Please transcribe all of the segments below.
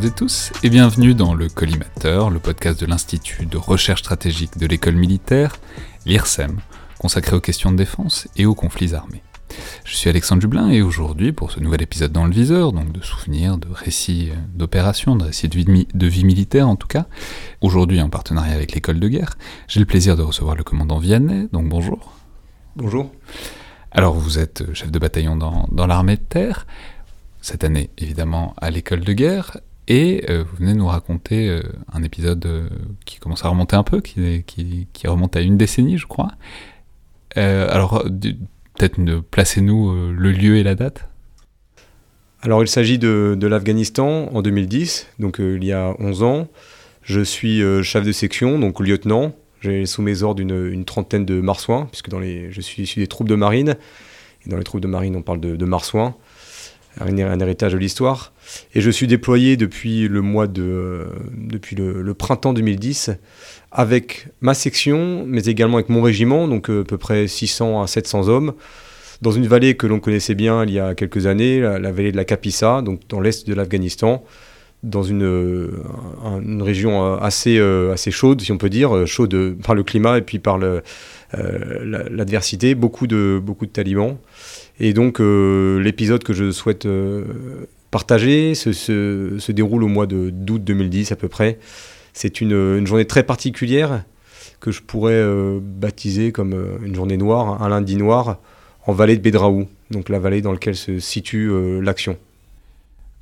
Toutes et tous et bienvenue dans le Collimateur, le podcast de l'Institut de recherche stratégique de l'école militaire, l'IRSEM, consacré aux questions de défense et aux conflits armés. Je suis Alexandre Dublin et aujourd'hui, pour ce nouvel épisode dans le viseur, donc de souvenirs, de récits d'opérations, de récits de vie, de vie militaire en tout cas, aujourd'hui en partenariat avec l'école de guerre, j'ai le plaisir de recevoir le commandant Vianney, donc bonjour. Bonjour. Alors vous êtes chef de bataillon dans, dans l'armée de terre, cette année évidemment à l'école de guerre, et euh, vous venez nous raconter euh, un épisode euh, qui commence à remonter un peu, qui, remonte à une décennie je crois. alors peut-être placez-nous le lieu et la date alors il s'agit de, l'Afghanistan en 2010, donc il y a 11 ans. Je suis chef de section, donc lieutenant. J'ai sous mes ordres une, trentaine de marsouins, puisque je suis issu des troupes de marine. Et dans les troupes de marine, on parle de, de marsouins un, héritage de l'histoire. Et je suis déployé depuis le mois de, depuis le, printemps 2010 avec ma section, mais également avec mon régiment, donc euh, à peu près 600 à 700 hommes, dans une vallée que l'on connaissait bien il y a quelques années, la, vallée de la Kapisa, donc dans l'est de l'Afghanistan, dans une, euh, région euh, assez, assez chaude, si on peut dire, chaude par le climat et puis par l'adversité, beaucoup, de, beaucoup de talibans. Et donc euh, l'épisode que je souhaite euh, partager se, se, déroule au mois d'août 2010 à peu près. C'est une, une, journée très particulière que je pourrais euh, baptiser comme une journée noire, un lundi noir, en vallée de Bedraou, donc la vallée dans laquelle se situe l'action.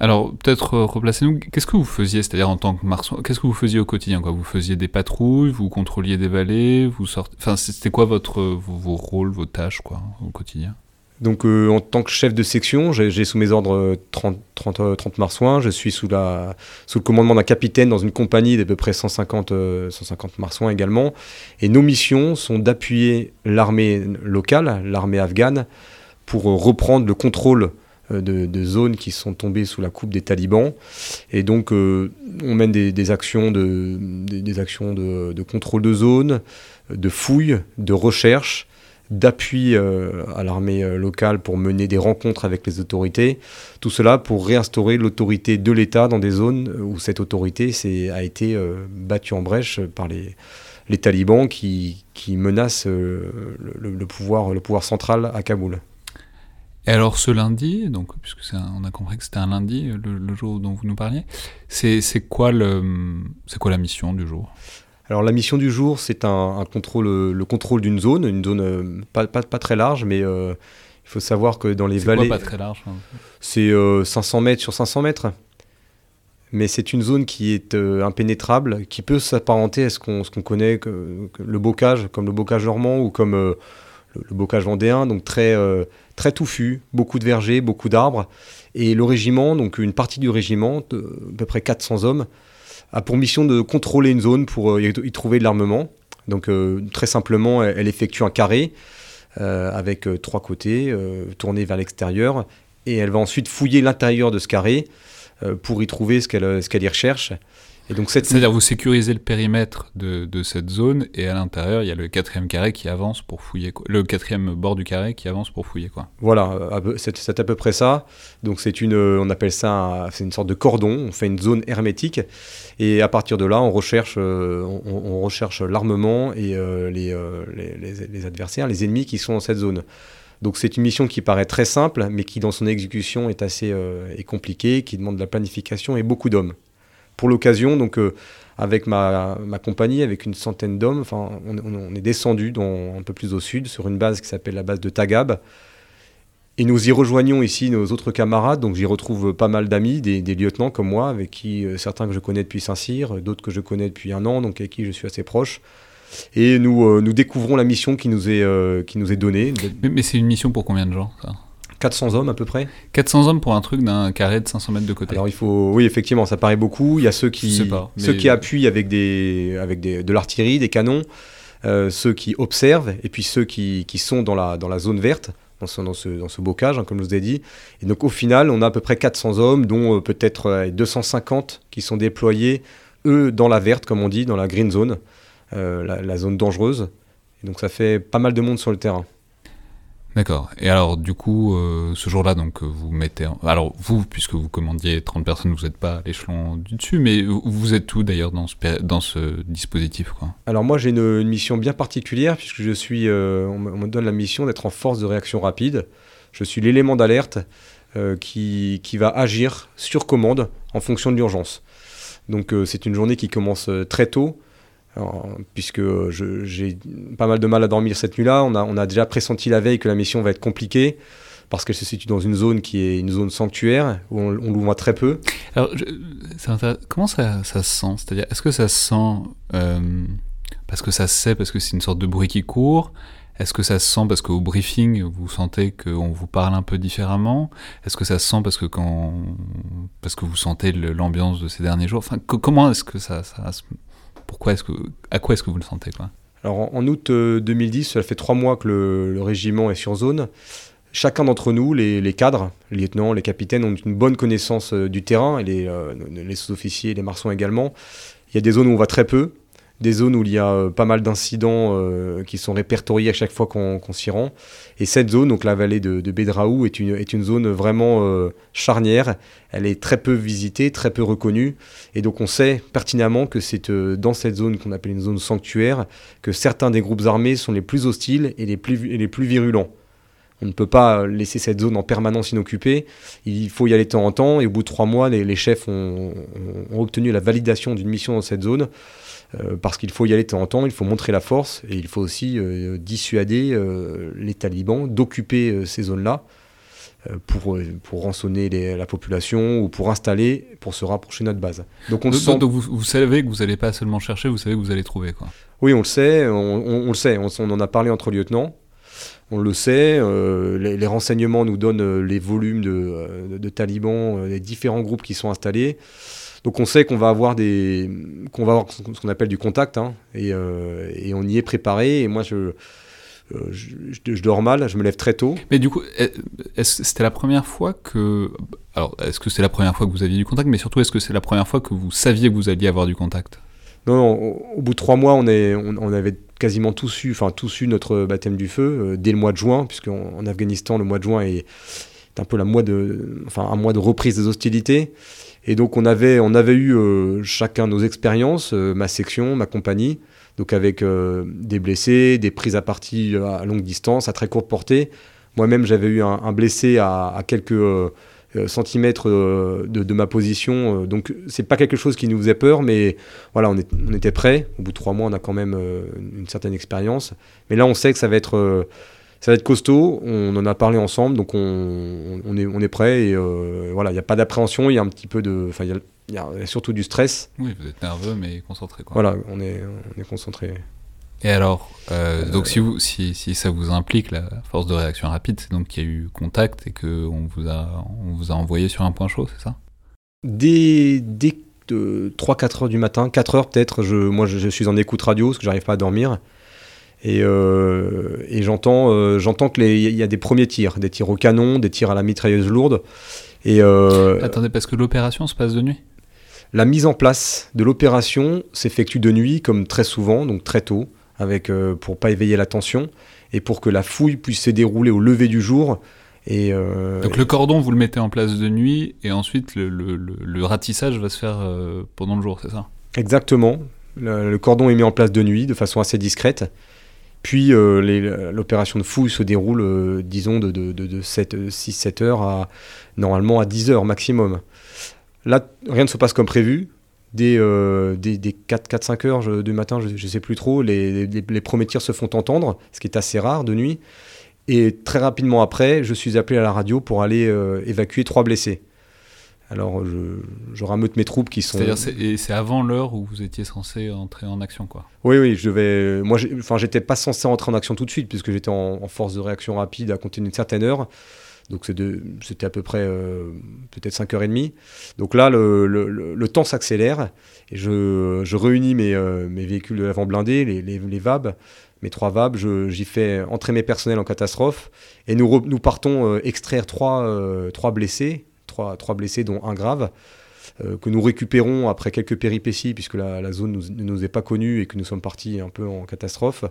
Alors, peut-être replacez-nous, qu'est-ce que vous faisiez, c'est-à-dire en tant que marsouin, qu'est-ce que vous faisiez au quotidien quoi? Vous faisiez des patrouilles, vous contrôliez des vallées, vous sortez... Enfin, c'était quoi votre, vos, vos, rôles, vos tâches quoi, au quotidien? Donc euh, en tant que chef de section, j'ai sous mes ordres 30, 30, 30, marsouins. Je suis sous, le commandement d'un capitaine dans une compagnie d'à peu près 150, 150 euh, marsouins également. Et nos missions sont d'appuyer l'armée locale, l'armée afghane, pour reprendre le contrôle euh, de, zones qui sont tombées sous la coupe des talibans. Et donc on mène des, actions, de, contrôle de zone, de fouille, de recherche d'appui euh, à l'armée euh, locale pour mener des rencontres avec les autorités. Tout cela pour réinstaurer l'autorité de l'État dans des zones où cette autorité a été euh, battue en brèche par les, les talibans qui, qui menacent le, pouvoir, le pouvoir central à Kaboul. Et alors ce lundi, donc puisque on a compris que c'était un lundi, le, jour dont vous nous parliez, c'est quoi, quoi la mission du jour? Alors la mission du jour, c'est un, contrôle, le contrôle d'une zone, une zone euh, pas, pas, pas, très large, mais euh, il faut savoir que dans les vallées... C'est pas très large hein C'est 500 euh, mètres sur 500 mètres. Mais c'est une zone qui est impénétrable, qui peut s'apparenter à ce qu'on connaît, que, le bocage, comme le bocage normand ou comme le, le, bocage vendéen, donc très, très touffu, beaucoup de vergers, beaucoup d'arbres. Et le régiment, donc une partie du régiment, à peu près 400 hommes, a pour mission de contrôler une zone pour euh, y trouver de l'armement. Donc euh, très simplement, elle, effectue un carré euh, avec trois côtés tournés vers l'extérieur et elle va ensuite fouiller l'intérieur de ce carré pour y trouver ce qu'elle ce qu'elle y recherche. C'est-à-dire vous sécurisez le périmètre de, de, cette zone et à l'intérieur il y a le quatrième carré qui avance pour fouiller quoi. le quatrième bord du carré qui avance pour fouiller quoi. Voilà, c'est à peu près ça. Donc c'est une, on appelle ça, c'est une sorte de cordon. On fait une zone hermétique et à partir de là on recherche, euh, on, recherche l'armement et euh, euh, les, les, les, adversaires, les ennemis qui sont dans cette zone. Donc c'est une mission qui paraît très simple, mais qui dans son exécution est assez est compliquée, qui demande de la planification et beaucoup d'hommes pour l'occasion, donc euh, avec ma, ma, compagnie, avec une centaine d'hommes, enfin, on, est descendu un peu plus au sud sur une base qui s'appelle la base de Tagab. Et nous y rejoignons ici nos autres camarades, donc j'y retrouve pas mal d'amis, des, lieutenants comme moi, avec qui euh, certains que je connais depuis Saint-Cyr, d'autres que je connais depuis un an, donc avec qui je suis assez proche. Et nous, euh, nous découvrons la mission qui nous est, qui nous est donnée. Mais, c'est une mission pour combien de gens 400 hommes à peu près. 400 hommes pour un truc d'un carré de 500 mètres de côté. Alors il faut, oui effectivement, ça paraît beaucoup. Il y a ceux qui, ceux qui appuient avec des, avec des, de l'artillerie, des canons, euh, ceux qui observent, et puis ceux qui, qui, sont dans la, dans la zone verte, dans ce, dans ce, dans ce bocage, hein, comme je vous ai dit. Et donc au final, on a à peu près 400 hommes, dont euh, peut-être 250 euh, qui sont déployés, eux, dans la verte, comme on dit, dans la green zone, la, la, zone dangereuse. Et donc ça fait pas mal de monde sur le terrain. D'accord. Et alors, du coup, euh, ce jour-là, donc, vous mettez. Alors, vous, puisque vous commandiez 30 personnes, vous n'êtes pas à l'échelon du dessus, mais vous êtes où d'ailleurs dans ce, dispositif quoi? Alors, moi, j'ai une, mission bien particulière, puisque je suis. Euh, on, me donne la mission d'être en force de réaction rapide. Je suis l'élément d'alerte euh, qui, qui, va agir sur commande en fonction de l'urgence. Donc, c'est une journée qui commence très tôt puisque j'ai pas mal de mal à dormir cette nuit-là. On a, déjà pressenti la veille que la mission va être compliquée parce qu'elle se situe dans une zone qui est une zone sanctuaire où on, voit très peu. Comment ça, ça se sent? C'est-à-dire, est-ce que ça se sent euh, parce que ça sait, parce que c'est une sorte de bruit qui court? Est-ce que ça se sent parce qu'au briefing, vous sentez qu'on vous parle un peu différemment? Est-ce que ça se sent parce que, quand, parce que vous sentez l'ambiance de ces derniers jours? Enfin, Comment est-ce que ça, ça, pourquoi est-ce que, à quoi est-ce que vous le sentez quoi Alors en, août 2010, euh, ça fait trois mois que le, régiment est sur zone. Chacun d'entre nous, les, cadres, les lieutenants, les capitaines, ont une bonne connaissance euh, du terrain, et les, euh, les sous-officiers, les marsons également. Il y a des zones où on va très peu, des zones où il y a euh, pas mal d'incidents euh, qui sont répertoriés à chaque fois qu'on s'y rend. Et cette zone, donc la vallée de, de Bedraou, est une, est une zone vraiment euh, charnière. Elle est très peu visitée, très peu reconnue. Et donc on sait pertinemment que c'est dans cette zone qu'on appelle une zone sanctuaire que certains des groupes armés sont les plus hostiles et les plus, et les plus virulents. On ne peut pas laisser cette zone en permanence inoccupée. Il faut y aller de temps en temps. Et au bout de trois mois, les, les chefs ont, ont, obtenu la validation d'une mission dans cette zone. Euh, parce qu'il faut y aller de temps en temps, il faut montrer la force et il faut aussi euh, dissuader euh, les talibans d'occuper ces zones-là pour, pour rançonner la population ou pour installer, pour se rapprocher de notre base. Donc, on donc, donc vous, savez que vous n'allez pas seulement chercher, vous savez que vous allez trouver quoi. Oui, on le sait, on, le sait, on, en a parlé entre lieutenants. On le sait, les, renseignements nous donnent les volumes de, de talibans, les différents groupes qui sont installés. Donc on sait qu'on va avoir des, qu'on va avoir ce qu'on appelle du contact, hein, euh, et, on y est préparé. Et moi, je, euh, je, dors mal, je me lève très tôt. Mais du coup, c'était la première fois que, alors, est-ce que c'est la première fois que vous aviez du contact, mais surtout, est-ce que c'est la première fois que vous saviez que vous alliez avoir du contact? Au, bout de trois mois, on, on, avait quasiment tous eu, enfin tous eu notre baptême du feu euh, dès le mois de juin, puisqu'en en Afghanistan, le mois de juin est, un peu la mois de, enfin un mois de reprise des hostilités. Et donc on avait, on avait eu euh, chacun nos expériences, euh, ma section, ma compagnie, donc avec des blessés, des prises à partie à longue distance, à très courte portée. Moi-même j'avais eu un, blessé à, quelques centimètres de, ma position, donc c'est pas quelque chose qui nous faisait peur, mais voilà, on, on était prêts. Au bout de trois mois, on a quand même une certaine expérience. Mais là, on sait que ça va être ça va être costaud. On en a parlé ensemble, donc on, on est, on est prêt. Et euh, voilà, il n'y a pas d'appréhension, il y a un petit peu de. Enfin, il y, a surtout du stress. Oui, vous êtes nerveux, mais concentré. Quoi. Voilà, on est, on est concentré. Et alors, euh, donc si, vous, si, si, ça vous implique la force de réaction rapide, c'est donc qu'il y a eu contact et qu'on vous, a, on vous a envoyé sur un point chaud, c'est ça? Dès, dès 3-4 heures du matin, 4 heures peut-être, je, moi je, je, suis en écoute radio parce que j'arrive pas à dormir. Et, euh, et j'entends, euh, j'entends qu'il y a des premiers tirs, des tirs au canon, des tirs à la mitrailleuse lourde. Et, euh, Attendez, parce que l'opération se passe de nuit? La mise en place de l'opération s'effectue de nuit, comme très souvent, donc très tôt, avec, pour pas éveiller l'attention et pour que la fouille puisse se dérouler au lever du jour. Et Donc le cordon, vous le mettez en place de nuit, et ensuite le, le, le ratissage va se faire pendant le jour, c'est ça? Exactement. Le, cordon est mis en place de nuit, de façon assez discrète. Puis euh, l'opération de fouille se déroule, euh, disons, de, de, de 6-7 heures à normalement à 10 heures maximum. Là, rien ne se passe comme prévu. Dès, euh, 4-5 heures du matin, je ne sais plus trop, les, les, les, premiers tirs se font entendre, ce qui est assez rare de nuit. Et très rapidement après, je suis appelé à la radio pour aller euh, évacuer trois blessés. Alors je, je, rameute mes troupes qui sont. C'est-à-dire, c'est avant l'heure où vous étiez censé entrer en action, quoi. Oui, oui, je vais. Moi, enfin, j'étais pas censé entrer en action tout de suite puisque j'étais en, force de réaction rapide à compter d'une certaine heure. Donc c'était à peu près euh, peut-être 5h30. Donc là, le, temps s'accélère et je, réunis mes, euh, mes véhicules de l'avant blindés, les, VAB, mes trois VAB. J'y fais entrer mes personnels en catastrophe et nous, partons euh, extraire trois, trois blessés trois, blessés, dont un grave, que nous récupérons après quelques péripéties, puisque la, zone ne nous, est pas connue et que nous sommes partis un peu en catastrophe.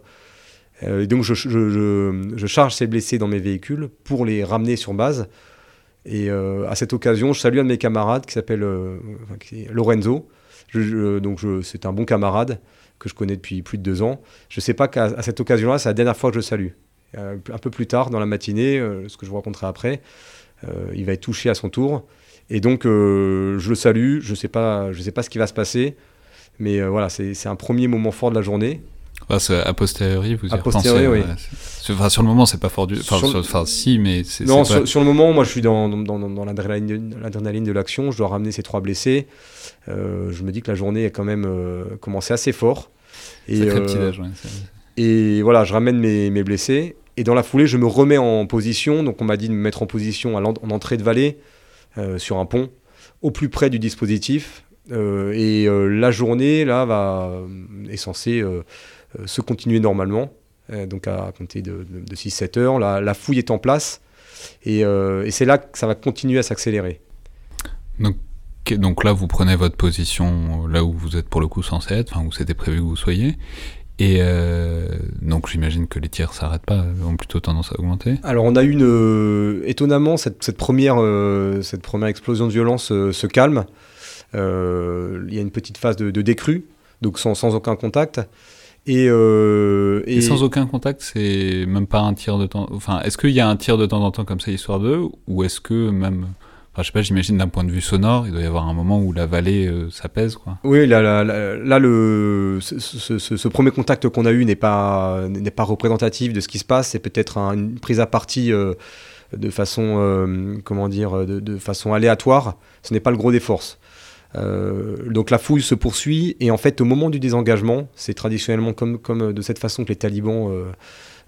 Et donc je, charge ces blessés dans mes véhicules pour les ramener sur base. Et à cette occasion, je salue un de mes camarades qui s'appelle Lorenzo. donc c'est un bon camarade que je connais depuis plus de deux ans. Je ne sais pas qu'à cette occasion-là, c'est la dernière fois que je le salue. un peu plus tard, dans la matinée, ce que je vous raconterai après, il va être touché à son tour. Et donc, euh, je le salue. Je ne sais, sais pas ce qui va se passer. Mais euh, voilà, c'est un premier moment fort de la journée. Ah, a posteriori, vous y a posteriori, oui. Enfin, sur le moment, c'est pas fort du. Enfin, si, mais c'est. Non, sur, le moment, moi, je suis dans, dans, dans l'adrénaline de l'action. Je dois ramener ces trois blessés. Euh, je me dis que la journée a quand même commencé assez fort. Et, petit âge, et voilà, je ramène mes, mes, blessés. Et dans la foulée, je me remets en position. Donc, on m'a dit de me mettre en position en entrée de vallée. Euh, sur un pont, au plus près du dispositif. Euh, et euh, la journée, là, va, est censée se continuer normalement, donc à compter de, 6-7 heures. La, fouille est en place, et, c'est là que ça va continuer à s'accélérer. Donc, donc là, vous prenez votre position là où vous êtes pour le coup censé être, enfin où c'était prévu que vous soyez, et euh, donc j'imagine que les tirs s'arrêtent pas, ont plutôt tendance à augmenter. Alors on a eu une, euh, étonnamment cette, cette première, euh, cette première explosion de violence se calme. Il y a une petite phase de, décrue, donc sans, sans, aucun contact. Et, et... sans aucun contact, c'est même pas un tir de temps. Enfin, est-ce qu'il y a un tir de temps en temps comme ça, histoire d'eux, ou est-ce que même je sais pas, j'imagine d'un point de vue sonore, il doit y avoir un moment où la vallée euh, s'apaise, quoi. Oui, là, là, le, ce, premier contact qu'on a eu n'est pas, n'est pas représentatif de ce qui se passe. C'est peut-être une prise à partie euh, de façon, euh, comment dire, de, façon aléatoire. Ce n'est pas le gros des forces. Donc la fouille se poursuit et en fait au moment du désengagement, c'est traditionnellement comme, comme de cette façon que les talibans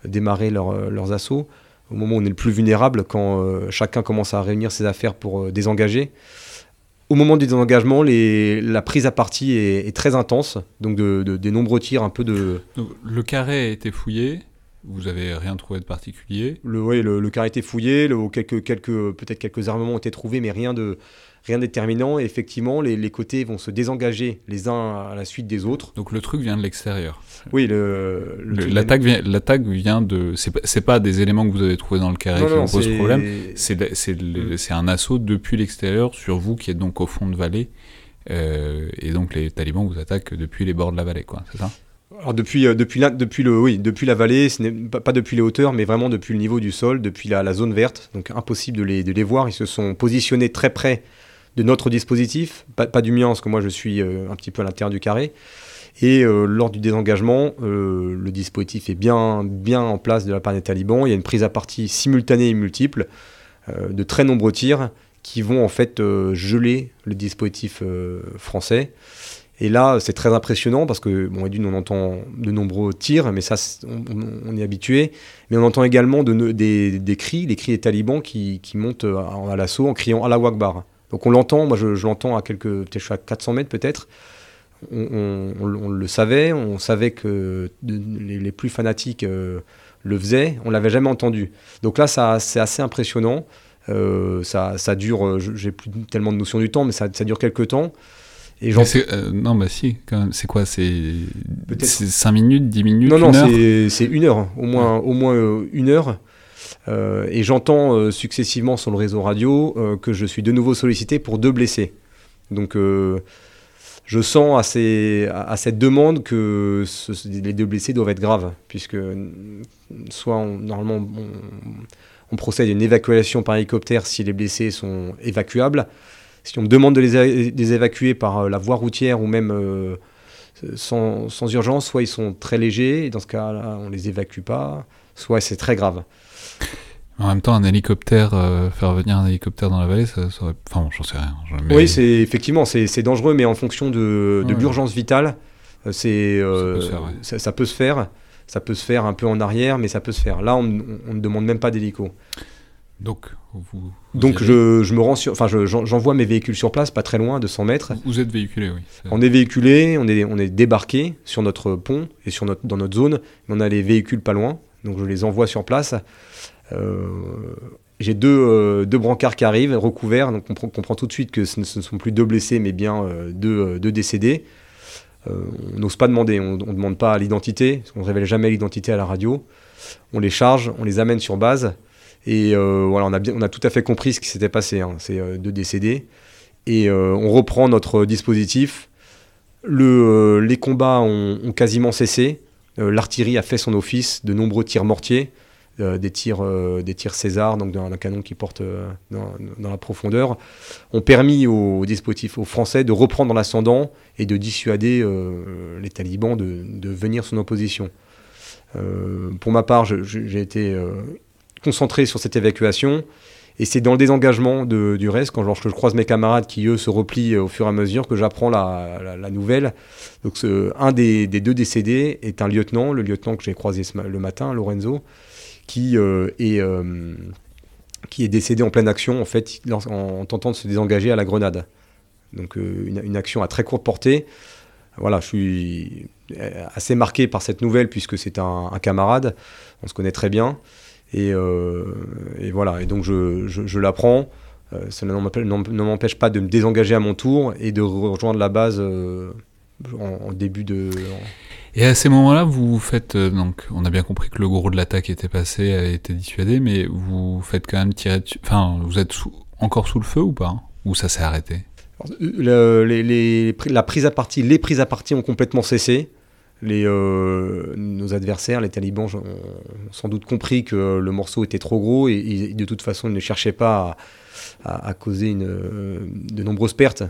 démarraient leurs assauts. Au moment où on est le plus vulnérable, quand euh, chacun commence à réunir ses affaires pour euh, désengager. Au moment du désengagement, la prise à partie est, très intense, donc de, des nombreux tirs, un peu de... le carré a été fouillé, vous avez rien trouvé de particulier? Le, Oui, le, carré a été fouillé, le, quelques, quelques, peut-être quelques armements ont été trouvés, mais rien de, rien déterminant. Et effectivement, les, les, côtés vont se désengager les uns à la suite des autres. Donc le truc vient de l'extérieur. Oui, le, l'attaque vient, l'attaque vient de. C'est pas, pas des éléments que vous avez trouvés dans le carré qui vous posent problème. C'est, c'est, mm. c'est un assaut depuis l'extérieur sur vous qui êtes donc au fond de vallée. Euh, et donc les talibans vous attaquent depuis les bords de la vallée, quoi. C'est ça? Alors depuis, euh, depuis, la, le, depuis la vallée, ce n'est pas, depuis les hauteurs, mais vraiment depuis le niveau du sol, depuis la, zone verte. Donc impossible de les, de les voir. Ils se sont positionnés très près de notre dispositif, pas, du mien, parce que moi je suis euh, un petit peu à l'intérieur du carré. Et euh, lors du désengagement, le dispositif est bien, bien en place de la part des talibans. Il y a une prise à partie simultanée et multiple de très nombreux tirs qui vont en fait geler le dispositif français. Et là, c'est très impressionnant parce que, bon, d'une, on entend de nombreux tirs, mais ça, on, est habitué. Mais on entend également de, des, cris, les cris des talibans qui, montent à, à l'assaut en criant Allah Akbar. Donc on l'entend, moi je, l'entends à quelques, peut-être à 400 mètres peut-être. On, le savait, on savait que les, plus fanatiques euh, le faisaient, on l'avait jamais entendu. Donc là, c'est assez impressionnant. Euh, ça, ça, dure, euh, j'ai plus tellement de notion du temps, mais ça dure quelques temps. Et non, bah si, c'est quoi C'est 5 minutes, 10 minutes Non, non, c'est une heure, au moins, au moins une heure. Euh, et j'entends euh, successivement sur le réseau radio euh, que je suis de nouveau sollicité pour deux blessés. Donc je sens à, ces, à, cette demande que les deux blessés doivent être graves, puisque soit normalement on, procède à une évacuation par hélicoptère si les blessés sont évacuables. Si on me demande de les, évacuer par la voie routière ou même sans, sans, urgence, soit ils sont très légers, et dans ce cas-là on ne les évacue pas, soit c'est très grave. En même temps, un hélicoptère, euh, faire venir un hélicoptère dans la vallée, ça, serait... Enfin, j'en sais rien. Oui, c'est effectivement, c'est dangereux, mais en fonction de, l'urgence vitale, euh, c'est euh, ça, peut se faire. Ça peut se faire un peu en arrière, mais ça peut se faire. Là, on, ne demande même pas d'hélico. Donc, vous, Donc je, je, me rends sur, enfin, j'envoie mes véhicules sur place, pas très loin, de 100 mètres. Vous êtes véhiculé, oui. On est véhiculé, on est, on est débarqué sur notre pont et sur notre, dans notre zone. On a les véhicules pas loin, donc je les envoie sur place. Euh, j'ai deux, euh, deux, brancards qui arrivent, recouverts, donc on comprend tout de suite que ce ne sont plus deux blessés, mais bien euh, deux, deux, décédés. on n'ose pas demander, on ne demande pas l'identité, on ne révèle jamais l'identité à la radio. On les charge, on les amène sur base. Et voilà, on a, bien, on a tout à fait compris ce qui s'était passé. Hein. C'est deux décédés. Et on reprend notre dispositif. Le, les combats ont quasiment cessé. L'artillerie a fait son office, de nombreux tirs mortiers. Euh, des, tirs, euh, des tirs César, donc d'un canon qui porte euh, dans, la profondeur, ont permis aux, dispositifs aux Français de reprendre l'ascendant et de dissuader les talibans de, de, venir son opposition. pour ma part, j'ai été concentré sur cette évacuation. Et c'est dans le désengagement du reste, quand je, croise mes camarades qui, eux, se replient au fur et à mesure, que j'apprends la, nouvelle. Donc, un des, deux décédés est un lieutenant, le lieutenant que j'ai croisé le matin, Lorenzo, qui, euh, est, euh, qui est décédé en pleine action, en fait, en, tentant de se désengager à la grenade. Donc euh, une, action à très courte portée. Voilà, je suis assez marqué par cette nouvelle puisque c'est un, camarade, on se connaît très bien. Et, voilà, et donc je, je, l'apprends. ça ne m'empêche pas de me désengager à mon tour et de rejoindre la base en, début de. Et à ces moments-là, vous faites euh, donc, on a bien compris que le gros de l'attaque était passé, a été dissuadé, mais vous faites quand même tirer dessus. Enfin, vous êtes encore sous le feu ou pas? Ou ça s'est arrêté? Les, La prise à partie, les prises à partie ont complètement cessé. Les, euh, nos adversaires, les talibans, ont sans doute compris que le morceau était trop gros et, de toute façon, ils ne cherchaient pas à, causer une, de nombreuses pertes.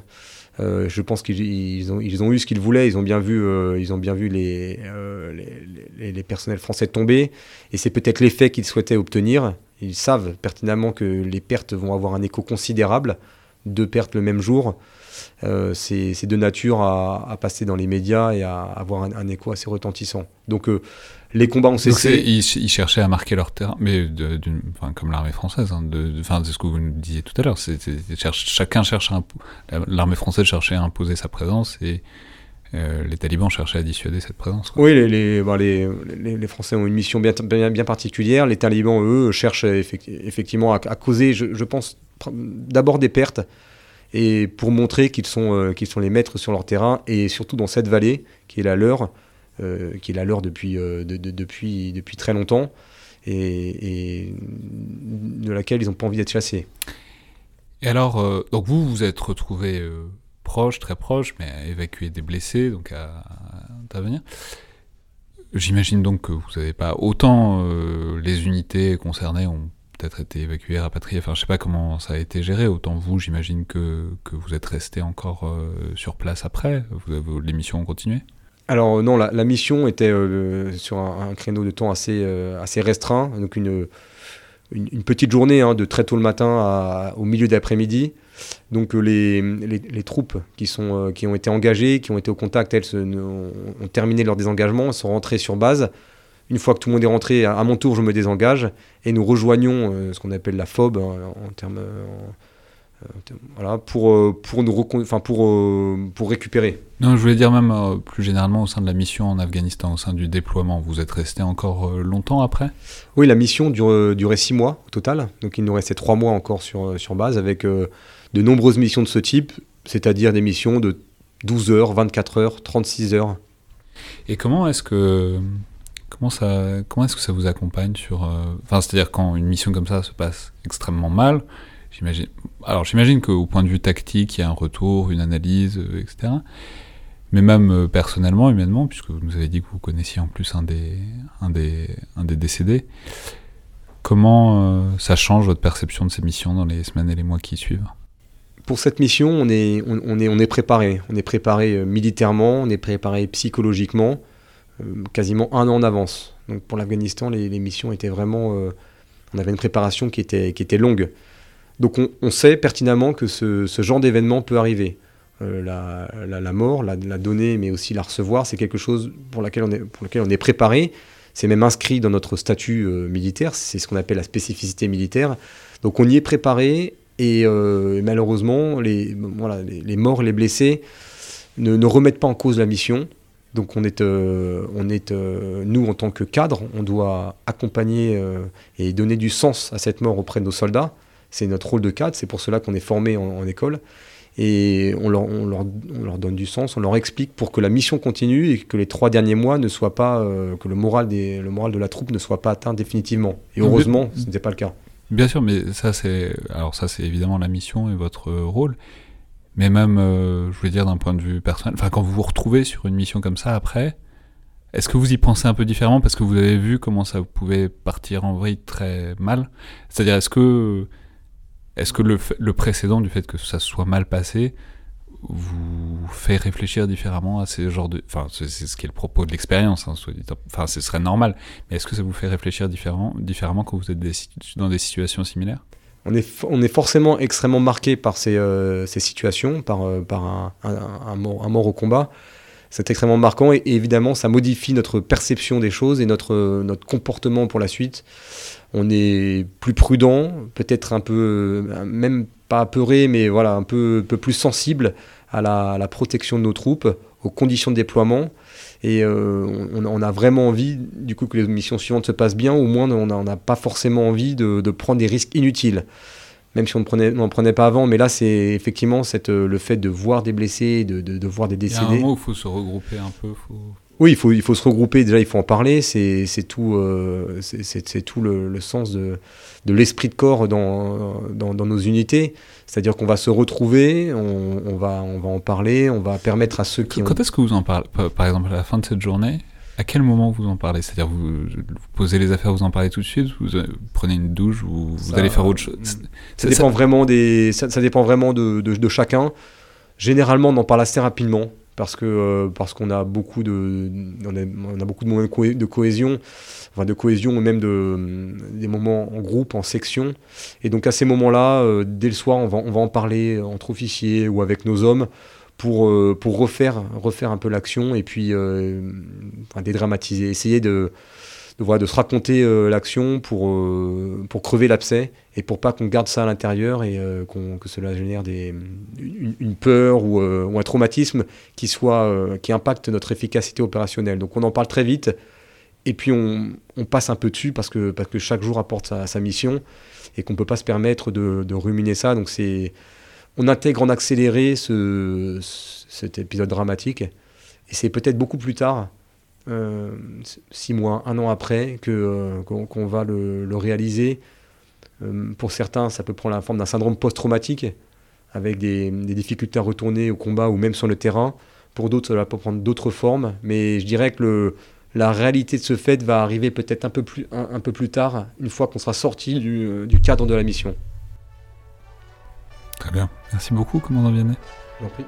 Euh, je pense qu'ils ont, eu ce qu'ils voulaient. Ils ont bien vu, euh, euh, les, les, personnels français tomber. Et c'est peut-être l'effet qu'ils souhaitaient obtenir. Ils savent pertinemment que les pertes vont avoir un écho considérable. Deux pertes le même jour. C'est de nature à, passer dans les médias et à avoir un, un écho assez retentissant. Donc les combats ont cessé. Ils, ils, cherchaient à marquer leur terrain, mais de, comme l'armée française. Hein, c'est ce que vous nous disiez tout à l'heure. Chacun cherche l'armée française cherchait à imposer sa présence et euh, les talibans cherchaient à dissuader cette présence. Oui, les, les, les, Français ont une mission bien, bien, particulière. Les talibans, eux, cherchent effectivement à, causer, je, pense, d'abord des pertes et pour montrer qu'ils sont, euh, qu'ils sont les maîtres sur leur terrain et surtout dans cette vallée qui est la leur. Euh, qui est la leur depuis, euh, depuis, depuis très longtemps et, de laquelle ils n'ont pas envie d'être chassés. Et alors, donc vous vous êtes retrouvé proche, très proche, mais à évacuer des blessés, donc à, intervenir. J'imagine donc que vous n'avez pas autant les unités concernées peut-être été évacuées, rapatriées. Enfin, je sais pas comment ça a été géré. Autant vous, j'imagine que, que vous êtes resté encore sur place après. Vous, les missions ont continué? Alors non, la, mission était euh, sur un, créneau de temps assez, euh, assez restreint, donc une, une, petite journée hein, de très tôt le matin au milieu d'après-midi. Donc euh, les, les, troupes qui, sont, qui ont été engagées, qui ont été au contact, elles ont, terminé leur désengagement, sont rentrées sur base. Une fois que tout le monde est rentré, à, mon tour, je me désengage et nous rejoignons ce qu'on appelle la FOB hein, en termes voilà, pour, euh, pour, nous enfin pour, euh, pour récupérer. Non, je voulais dire même euh, plus généralement au sein de la mission en Afghanistan, au sein du déploiement, vous êtes resté encore longtemps après? Oui, la mission dure, durait six mois au total, donc il nous restait trois mois encore sur, sur base avec de nombreuses missions de ce type, c'est-à-dire des missions de 12 heures, 24 heures, 36 heures. Et comment est-ce que comment ça comment est-ce que ça vous accompagne sur enfin c'est-à-dire quand une mission comme ça se passe extrêmement mal J'imagine. Alors j'imagine qu'au point de vue tactique, il y a un retour, une analyse, euh, etc. Mais même euh, personnellement, humainement, puisque vous nous avez dit que vous connaissiez en plus un des, un des, un des décédés, comment euh, ça change votre perception de ces missions dans les semaines et les mois qui suivent? Pour cette mission, on est, on, est, on est préparé. On est préparé militairement, on est préparé psychologiquement, quasiment un an en avance. Donc pour l'Afghanistan, les, missions étaient vraiment. on avait une préparation qui était, qui était longue. Donc on, sait pertinemment que ce, genre d'événement peut arriver. Euh, la, mort, la, donner, mais aussi la recevoir, c'est quelque chose pour, on est, pour lequel on est préparé. C'est même inscrit dans notre statut euh, militaire, c'est ce qu'on appelle la spécificité militaire. Donc on y est préparé et euh, malheureusement, les, voilà, les, morts, les blessés ne, remettent pas en cause la mission. Donc on est, on est nous en tant que cadre, on doit accompagner et donner du sens à cette mort auprès de nos soldats. C'est notre rôle de cadre, c'est pour cela qu'on est formé en, école. et on leur, on, leur, on leur, donne du sens, on leur explique pour que la mission continue et que les trois derniers mois ne soient pas, euh, que le moral, des, le moral de la troupe ne soit pas atteint définitivement. Et heureusement, ce n'était pas le cas. Bien sûr, mais ça c'est, alors ça c'est évidemment la mission et votre rôle, mais même, euh, je voulais dire d'un point de vue personnel, enfin quand vous vous retrouvez sur une mission comme ça après, est-ce que vous y pensez un peu différemment parce que vous avez vu comment ça pouvait partir en vrille très mal? C'est-à-dire, est-ce que est-ce que le, précédent du fait que ça soit mal passé vous fait réfléchir différemment à ces genres de... Enfin, c'est ce qui est le propos de l'expérience, hein, enfin, ce serait normal. Mais est-ce que ça vous fait réfléchir différemment, différemment quand vous êtes dans des situations similaires? On est, on est forcément extrêmement marqué par ces, euh, ces situations, par, euh, par un, un, mort, un, mort, au combat. C'est extrêmement marquant et, évidemment ça modifie notre perception des choses et notre, notre comportement pour la suite on est plus prudent, peut-être un peu, même pas apeuré, mais voilà, un peu, peu plus sensible à la, protection de nos troupes, aux conditions de déploiement. Et euh, on, a vraiment envie, du coup, que les missions suivantes se passent bien. Au moins, on n'a pas forcément envie de, prendre des risques inutiles. Même si on n'en prenait, pas avant, mais là, c'est effectivement cette, le fait de voir des blessés, de, de, voir des décédés. Il y a un moment où il faut se regrouper un peu. Oui, il faut, il faut se regrouper, déjà il faut en parler, c'est tout, euh, c'est tout le, sens de, de l'esprit de corps dans, dans, nos unités. C'est-à-dire qu'on va se retrouver, on, va, on va en parler, on va permettre à ceux qui... Quand est-ce que vous en parlez? Par exemple, à la fin de cette journée, à quel moment vous en parlez? C'est-à-dire vous, posez les affaires, vous en parlez tout de suite, vous euh, prenez une douche, vous, vous allez faire autre chose? Ça, dépend vraiment des, ça, dépend vraiment de, de, de chacun. Généralement, on en parle assez rapidement parce que euh, parce qu'on a beaucoup de on a, beaucoup de moments de cohésion enfin de cohésion ou même de des moments en groupe en section. Et donc à ces moments-là euh, dès le soir on va on va en parler entre officiers ou avec nos hommes pour euh, pour refaire refaire un peu l'action et puis dédramatiser essayer de de, de se raconter euh, l'action pour, euh, pour crever l'abcès et pour pas qu'on garde ça à l'intérieur et euh, que cela génère des, une, peur ou, ou, un traumatisme qui, soit, qui impacte notre efficacité opérationnelle. Donc on en parle très vite et puis on, on passe un peu dessus parce que, parce que chaque jour apporte sa, mission et qu'on ne peut pas se permettre de, de ruminer ça. Donc on intègre en accéléré ce, cet épisode dramatique et c'est peut-être beaucoup plus tard euh, six mois, un an après, que, euh, qu'on, va le, réaliser. Euh, pour certains, ça peut prendre la forme d'un syndrome post-traumatique, avec des, difficultés à retourner au combat ou même sur le terrain. Pour d'autres, ça peut prendre d'autres formes, mais je dirais que le, la réalité de ce fait va arriver peut-être un peu plus, un, peu plus tard, une fois qu'on sera sorti du, du, cadre de la mission. Très bien. Merci beaucoup, commandant Vianney. Je vous en prie.